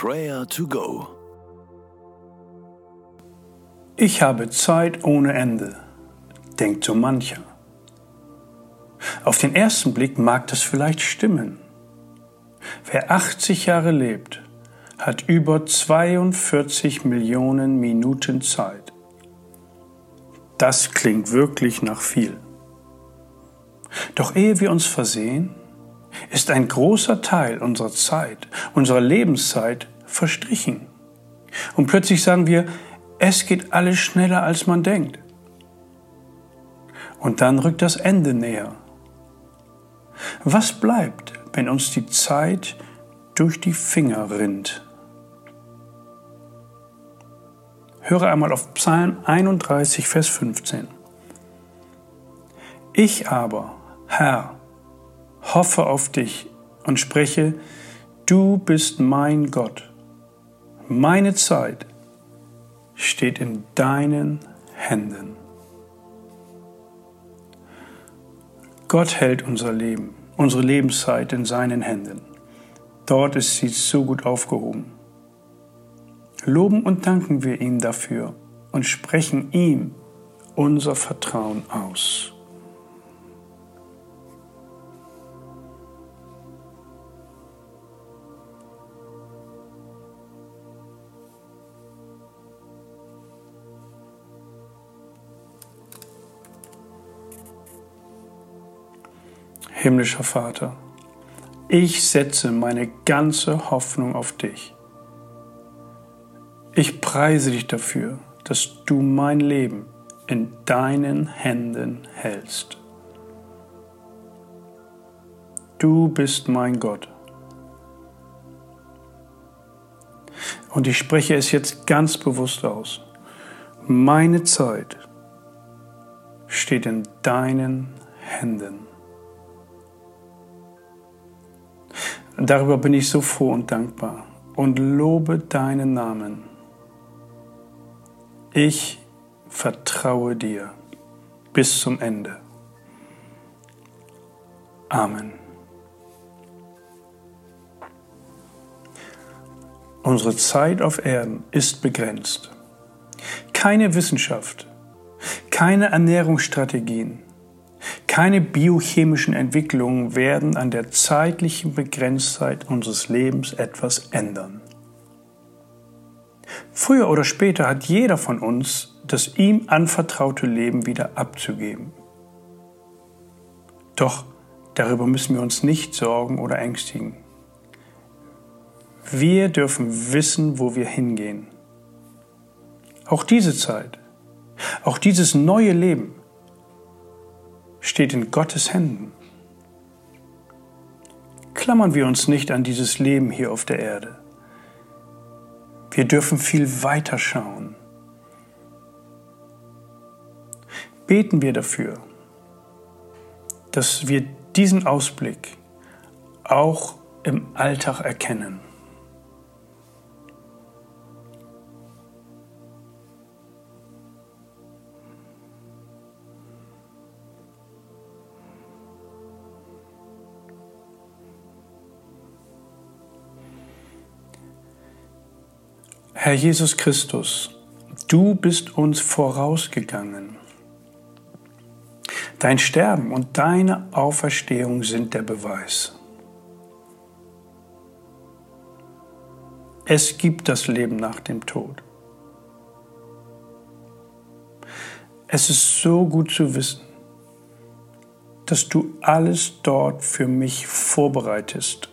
Prayer to Go. Ich habe Zeit ohne Ende, denkt so mancher. Auf den ersten Blick mag das vielleicht stimmen. Wer 80 Jahre lebt, hat über 42 Millionen Minuten Zeit. Das klingt wirklich nach viel. Doch ehe wir uns versehen, ist ein großer Teil unserer Zeit, unserer Lebenszeit verstrichen. Und plötzlich sagen wir, es geht alles schneller, als man denkt. Und dann rückt das Ende näher. Was bleibt, wenn uns die Zeit durch die Finger rinnt? Höre einmal auf Psalm 31, Vers 15. Ich aber, Herr, hoffe auf dich und spreche, du bist mein Gott. Meine Zeit steht in deinen Händen. Gott hält unser Leben, unsere Lebenszeit in seinen Händen. Dort ist sie so gut aufgehoben. Loben und danken wir ihm dafür und sprechen ihm unser Vertrauen aus. Himmlischer Vater, ich setze meine ganze Hoffnung auf dich. Ich preise dich dafür, dass du mein Leben in deinen Händen hältst. Du bist mein Gott. Und ich spreche es jetzt ganz bewusst aus. Meine Zeit steht in deinen Händen. Darüber bin ich so froh und dankbar und lobe deinen Namen. Ich vertraue dir bis zum Ende. Amen. Unsere Zeit auf Erden ist begrenzt. Keine Wissenschaft, keine Ernährungsstrategien, keine biochemischen Entwicklungen werden an der zeitlichen Begrenztheit unseres Lebens etwas ändern. Früher oder später hat jeder von uns das ihm anvertraute Leben wieder abzugeben. Doch darüber müssen wir uns nicht sorgen oder ängstigen. Wir dürfen wissen, wo wir hingehen. Auch diese Zeit, auch dieses neue Leben steht in Gottes Händen. Klammern wir uns nicht an dieses Leben hier auf der Erde. Wir dürfen viel weiter schauen. Beten wir dafür, dass wir diesen Ausblick auch im Alltag erkennen. Herr Jesus Christus, du bist uns vorausgegangen. Dein Sterben und deine Auferstehung sind der Beweis. Es gibt das Leben nach dem Tod. Es ist so gut zu wissen, dass du alles dort für mich vorbereitest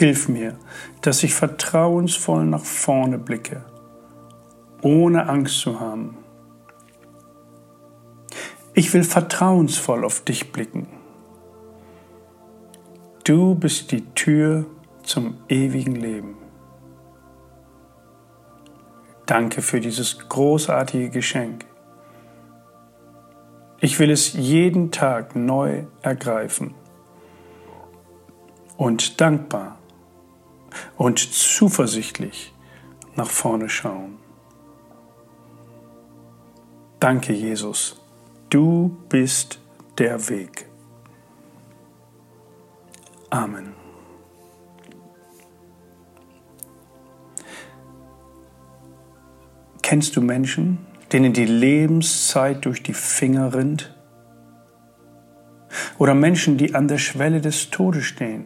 Hilf mir, dass ich vertrauensvoll nach vorne blicke, ohne Angst zu haben. Ich will vertrauensvoll auf dich blicken. Du bist die Tür zum ewigen Leben. Danke für dieses großartige Geschenk. Ich will es jeden Tag neu ergreifen und dankbar und zuversichtlich nach vorne schauen. Danke, Jesus. Du bist der Weg. Amen. Kennst du Menschen, denen die Lebenszeit durch die Finger rinnt? Oder Menschen, die an der Schwelle des Todes stehen?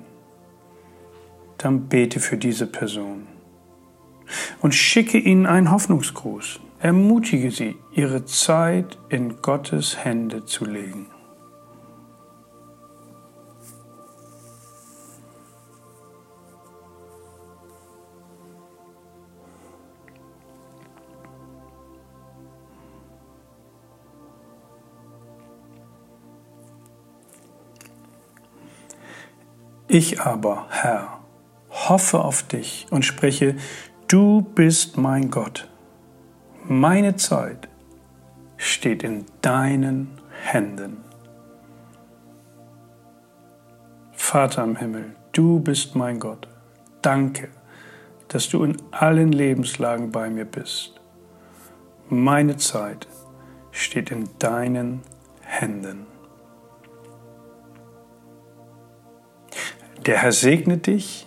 Dann bete für diese Person und schicke ihnen einen Hoffnungsgruß. Ermutige sie, ihre Zeit in Gottes Hände zu legen. Ich aber, Herr, hoffe auf dich und spreche, du bist mein Gott. Meine Zeit steht in deinen Händen. Vater im Himmel, du bist mein Gott. Danke, dass du in allen Lebenslagen bei mir bist. Meine Zeit steht in deinen Händen. Der Herr segne dich